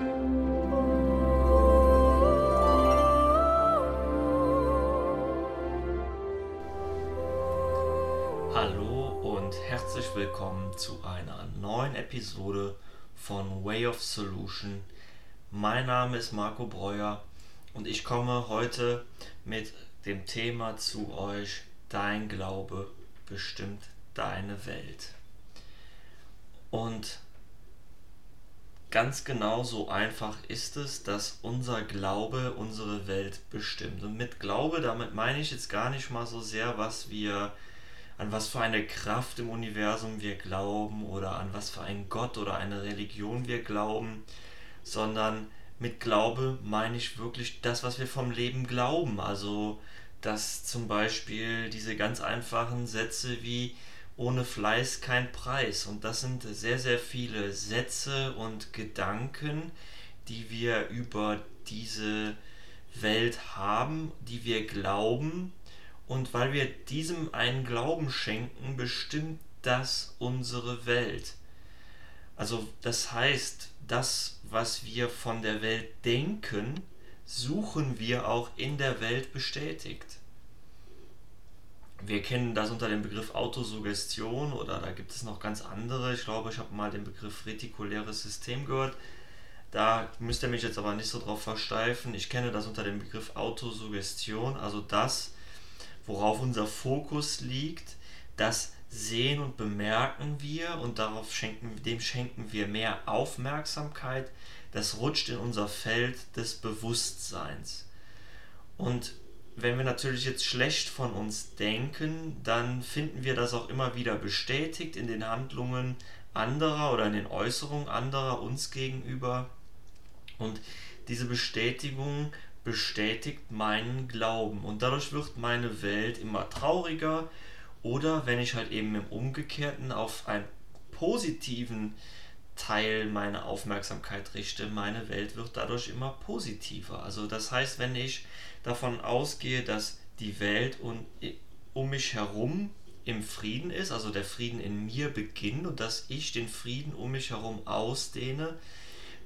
Hallo und herzlich willkommen zu einer neuen Episode von Way of Solution. Mein Name ist Marco Breuer und ich komme heute mit dem Thema zu euch, dein Glaube bestimmt deine Welt. Und ganz genau so einfach ist es, dass unser Glaube unsere Welt bestimmt. Und mit Glaube, damit meine ich jetzt gar nicht mal so sehr, was wir, an was für eine Kraft im Universum wir glauben oder an was für einen Gott oder eine Religion wir glauben, sondern mit Glaube meine ich wirklich das, was wir vom Leben glauben. Also, dass zum Beispiel diese ganz einfachen Sätze wie ohne Fleiß kein Preis. Und das sind sehr, sehr viele Sätze und Gedanken, die wir über diese Welt haben, die wir glauben. Und weil wir diesem einen Glauben schenken, bestimmt das unsere Welt. Also das heißt, das, was wir von der Welt denken, suchen wir auch in der Welt bestätigt. Wir kennen das unter dem Begriff Autosuggestion oder da gibt es noch ganz andere. Ich glaube, ich habe mal den Begriff retikuläres System gehört. Da müsst ihr mich jetzt aber nicht so drauf versteifen. Ich kenne das unter dem Begriff Autosuggestion, also das, worauf unser Fokus liegt, das sehen und bemerken wir und darauf schenken, dem schenken wir mehr Aufmerksamkeit. Das rutscht in unser Feld des Bewusstseins. Und wenn wir natürlich jetzt schlecht von uns denken, dann finden wir das auch immer wieder bestätigt in den Handlungen anderer oder in den Äußerungen anderer uns gegenüber. Und diese Bestätigung bestätigt meinen Glauben und dadurch wird meine Welt immer trauriger oder wenn ich halt eben im Umgekehrten auf einen positiven Teil meiner Aufmerksamkeit richte, meine Welt wird dadurch immer positiver. Also das heißt, wenn ich davon ausgehe, dass die Welt und um mich herum im Frieden ist, also der Frieden in mir beginnt und dass ich den Frieden um mich herum ausdehne,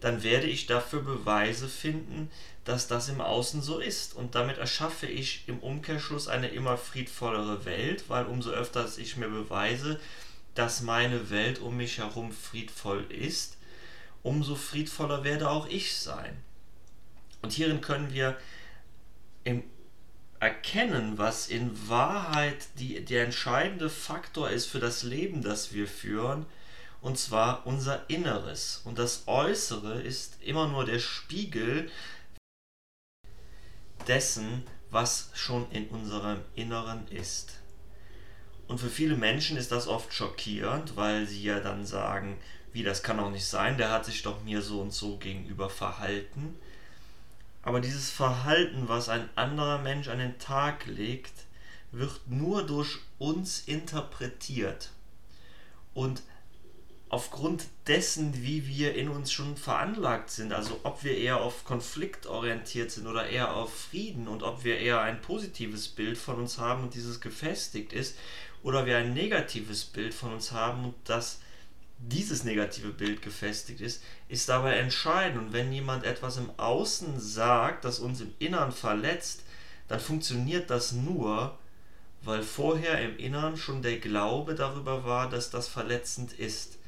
dann werde ich dafür Beweise finden, dass das im Außen so ist. Und damit erschaffe ich im Umkehrschluss eine immer friedvollere Welt, weil umso öfter ich mir beweise, dass meine Welt um mich herum friedvoll ist, umso friedvoller werde auch ich sein. Und hierin können wir erkennen, was in Wahrheit die, der entscheidende Faktor ist für das Leben, das wir führen, und zwar unser Inneres. Und das Äußere ist immer nur der Spiegel dessen, was schon in unserem Inneren ist. Und für viele Menschen ist das oft schockierend, weil sie ja dann sagen, wie das kann auch nicht sein, der hat sich doch mir so und so gegenüber verhalten. Aber dieses Verhalten, was ein anderer Mensch an den Tag legt, wird nur durch uns interpretiert. Und aufgrund dessen, wie wir in uns schon veranlagt sind, also ob wir eher auf Konflikt orientiert sind oder eher auf Frieden und ob wir eher ein positives Bild von uns haben und dieses gefestigt ist oder wir ein negatives Bild von uns haben und das dieses negative Bild gefestigt ist, ist dabei entscheidend. Und wenn jemand etwas im Außen sagt, das uns im Innern verletzt, dann funktioniert das nur, weil vorher im Innern schon der Glaube darüber war, dass das verletzend ist.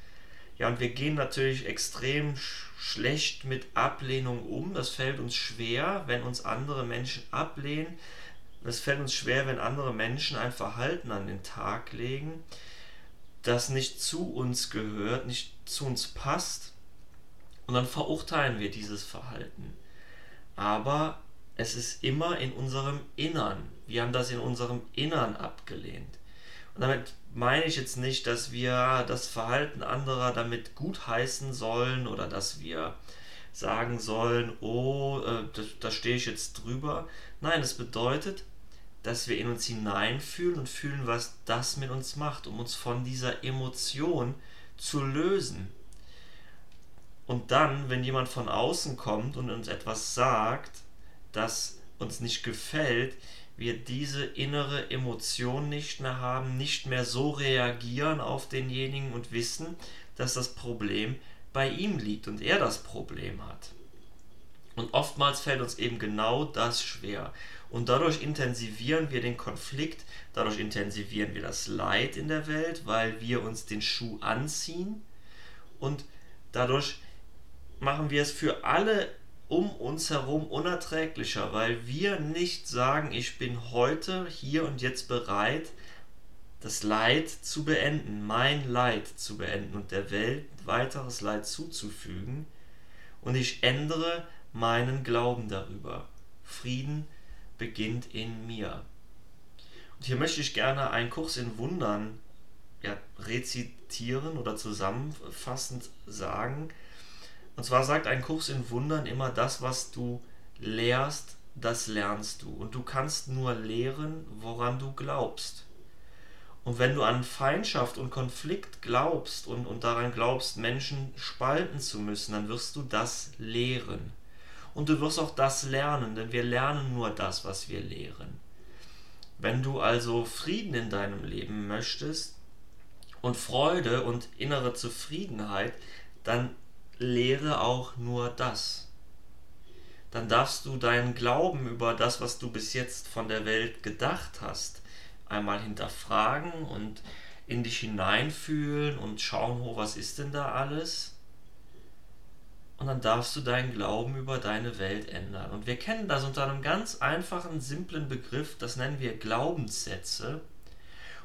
Ja, und wir gehen natürlich extrem sch schlecht mit Ablehnung um. Das fällt uns schwer, wenn uns andere Menschen ablehnen. Es fällt uns schwer, wenn andere Menschen ein Verhalten an den Tag legen, das nicht zu uns gehört, nicht zu uns passt. Und dann verurteilen wir dieses Verhalten. Aber es ist immer in unserem Innern. Wir haben das in unserem Innern abgelehnt. Und damit meine ich jetzt nicht, dass wir das Verhalten anderer damit gutheißen sollen oder dass wir sagen sollen, oh, äh, da, da stehe ich jetzt drüber. Nein, es bedeutet, dass wir in uns hineinfühlen und fühlen, was das mit uns macht, um uns von dieser Emotion zu lösen. Und dann, wenn jemand von außen kommt und uns etwas sagt, das uns nicht gefällt, wir diese innere Emotion nicht mehr haben, nicht mehr so reagieren auf denjenigen und wissen, dass das Problem bei ihm liegt und er das Problem hat. Und oftmals fällt uns eben genau das schwer. Und dadurch intensivieren wir den Konflikt, dadurch intensivieren wir das Leid in der Welt, weil wir uns den Schuh anziehen und dadurch machen wir es für alle um uns herum unerträglicher, weil wir nicht sagen, ich bin heute hier und jetzt bereit, das Leid zu beenden, mein Leid zu beenden und der Welt weiteres Leid zuzufügen und ich ändere meinen Glauben darüber. Frieden beginnt in mir. Und hier möchte ich gerne einen Kurs in Wundern ja, rezitieren oder zusammenfassend sagen. Und zwar sagt ein Kurs in Wundern immer, das, was du lehrst, das lernst du. Und du kannst nur lehren, woran du glaubst. Und wenn du an Feindschaft und Konflikt glaubst und, und daran glaubst, Menschen spalten zu müssen, dann wirst du das lehren. Und du wirst auch das lernen, denn wir lernen nur das, was wir lehren. Wenn du also Frieden in deinem Leben möchtest und Freude und innere Zufriedenheit, dann lehre auch nur das. Dann darfst du deinen Glauben über das, was du bis jetzt von der Welt gedacht hast, einmal hinterfragen und in dich hineinfühlen und schauen, oh, was ist denn da alles? Und dann darfst du deinen Glauben über deine Welt ändern. Und wir kennen das unter einem ganz einfachen, simplen Begriff, das nennen wir Glaubenssätze.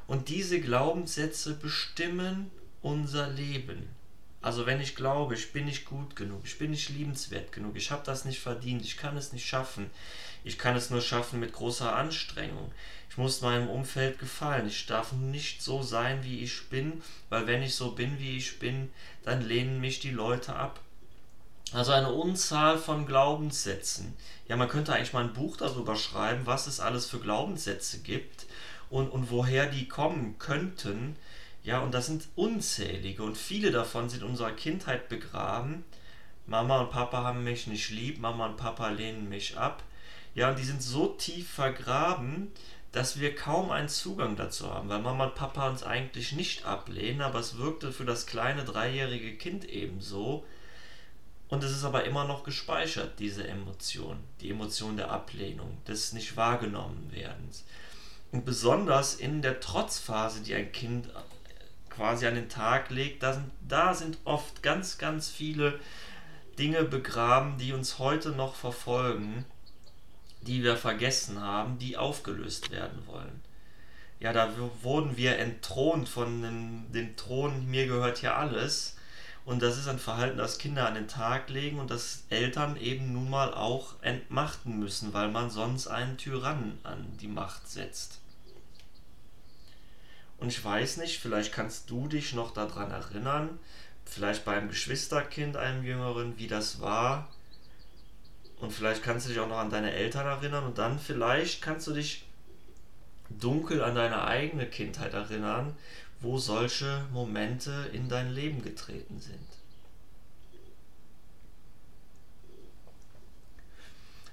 Und diese Glaubenssätze bestimmen unser Leben. Also wenn ich glaube, ich bin nicht gut genug, ich bin nicht liebenswert genug, ich habe das nicht verdient, ich kann es nicht schaffen, ich kann es nur schaffen mit großer Anstrengung, ich muss meinem Umfeld gefallen, ich darf nicht so sein, wie ich bin, weil wenn ich so bin, wie ich bin, dann lehnen mich die Leute ab. Also eine Unzahl von Glaubenssätzen. Ja, man könnte eigentlich mal ein Buch darüber schreiben, was es alles für Glaubenssätze gibt und, und woher die kommen könnten. Ja, und das sind unzählige und viele davon sind in unserer Kindheit begraben. Mama und Papa haben mich nicht lieb, Mama und Papa lehnen mich ab. Ja, und die sind so tief vergraben, dass wir kaum einen Zugang dazu haben, weil Mama und Papa uns eigentlich nicht ablehnen, aber es wirkte für das kleine dreijährige Kind ebenso, und es ist aber immer noch gespeichert, diese Emotion, die Emotion der Ablehnung, des nicht wahrgenommen werdens. Und besonders in der Trotzphase, die ein Kind quasi an den Tag legt, da sind, da sind oft ganz, ganz viele Dinge begraben, die uns heute noch verfolgen, die wir vergessen haben, die aufgelöst werden wollen. Ja, da wurden wir entthront von dem, dem Thron, mir gehört hier alles und das ist ein Verhalten, das Kinder an den Tag legen und das Eltern eben nun mal auch entmachten müssen, weil man sonst einen Tyrannen an die Macht setzt. Und ich weiß nicht, vielleicht kannst du dich noch daran erinnern, vielleicht beim Geschwisterkind, einem Jüngeren, wie das war. Und vielleicht kannst du dich auch noch an deine Eltern erinnern und dann vielleicht kannst du dich dunkel an deine eigene Kindheit erinnern, wo solche Momente in dein Leben getreten sind.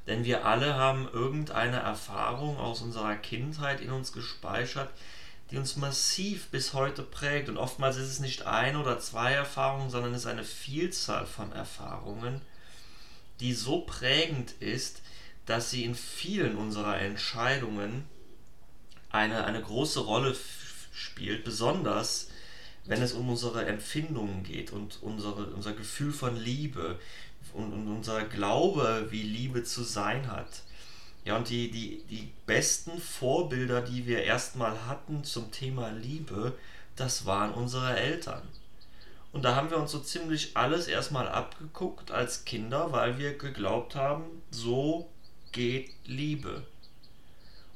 Denn wir alle haben irgendeine Erfahrung aus unserer Kindheit in uns gespeichert, die uns massiv bis heute prägt. Und oftmals ist es nicht ein oder zwei Erfahrungen, sondern es ist eine Vielzahl von Erfahrungen, die so prägend ist, dass sie in vielen unserer Entscheidungen eine, eine große Rolle spielt, besonders wenn es um unsere Empfindungen geht und unsere, unser Gefühl von Liebe und, und unser Glaube, wie Liebe zu sein hat. Ja, und die, die, die besten Vorbilder, die wir erstmal hatten zum Thema Liebe, das waren unsere Eltern. Und da haben wir uns so ziemlich alles erstmal abgeguckt als Kinder, weil wir geglaubt haben, so geht Liebe.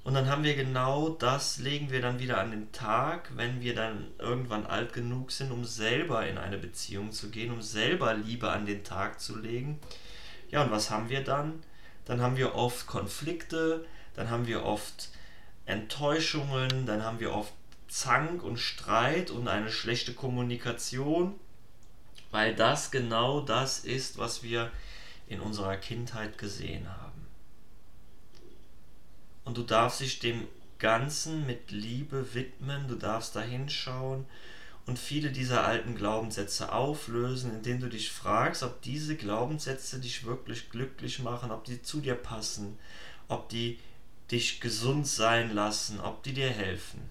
Und dann haben wir genau das, legen wir dann wieder an den Tag, wenn wir dann irgendwann alt genug sind, um selber in eine Beziehung zu gehen, um selber Liebe an den Tag zu legen. Ja, und was haben wir dann? Dann haben wir oft Konflikte, dann haben wir oft Enttäuschungen, dann haben wir oft Zank und Streit und eine schlechte Kommunikation, weil das genau das ist, was wir in unserer Kindheit gesehen haben. Und du darfst dich dem Ganzen mit Liebe widmen, du darfst da hinschauen und viele dieser alten Glaubenssätze auflösen, indem du dich fragst, ob diese Glaubenssätze dich wirklich glücklich machen, ob die zu dir passen, ob die dich gesund sein lassen, ob die dir helfen.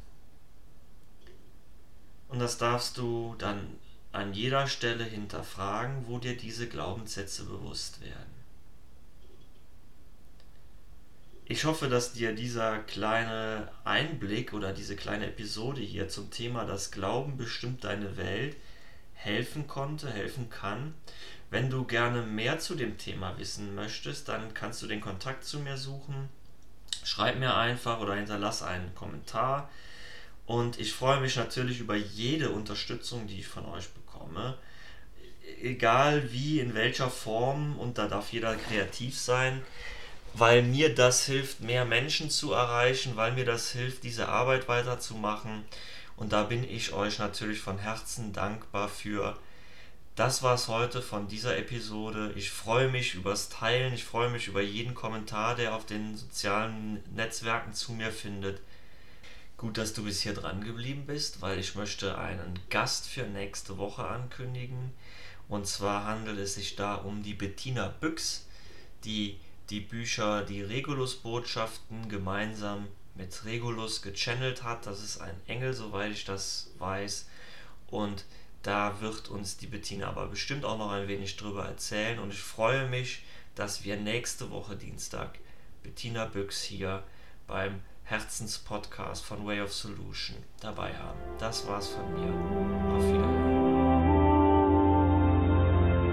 Und das darfst du dann an jeder Stelle hinterfragen, wo dir diese Glaubenssätze bewusst werden. Ich hoffe, dass dir dieser kleine Einblick oder diese kleine Episode hier zum Thema Das Glauben bestimmt deine Welt helfen konnte, helfen kann. Wenn du gerne mehr zu dem Thema wissen möchtest, dann kannst du den Kontakt zu mir suchen. Schreib mir einfach oder hinterlass einen Kommentar. Und ich freue mich natürlich über jede Unterstützung, die ich von euch bekomme. Egal wie, in welcher Form, und da darf jeder kreativ sein weil mir das hilft, mehr Menschen zu erreichen, weil mir das hilft, diese Arbeit weiterzumachen. Und da bin ich euch natürlich von Herzen dankbar für. Das war es heute von dieser Episode. Ich freue mich übers Teilen, ich freue mich über jeden Kommentar, der auf den sozialen Netzwerken zu mir findet. Gut, dass du bis hier dran geblieben bist, weil ich möchte einen Gast für nächste Woche ankündigen. Und zwar handelt es sich da um die Bettina Büchs, die die Bücher Die Regulus-Botschaften gemeinsam mit Regulus gechannelt hat. Das ist ein Engel, soweit ich das weiß. Und da wird uns die Bettina aber bestimmt auch noch ein wenig drüber erzählen. Und ich freue mich, dass wir nächste Woche Dienstag Bettina Büchs hier beim Herzenspodcast von Way of Solution dabei haben. Das war's von mir. Auf Wiedersehen.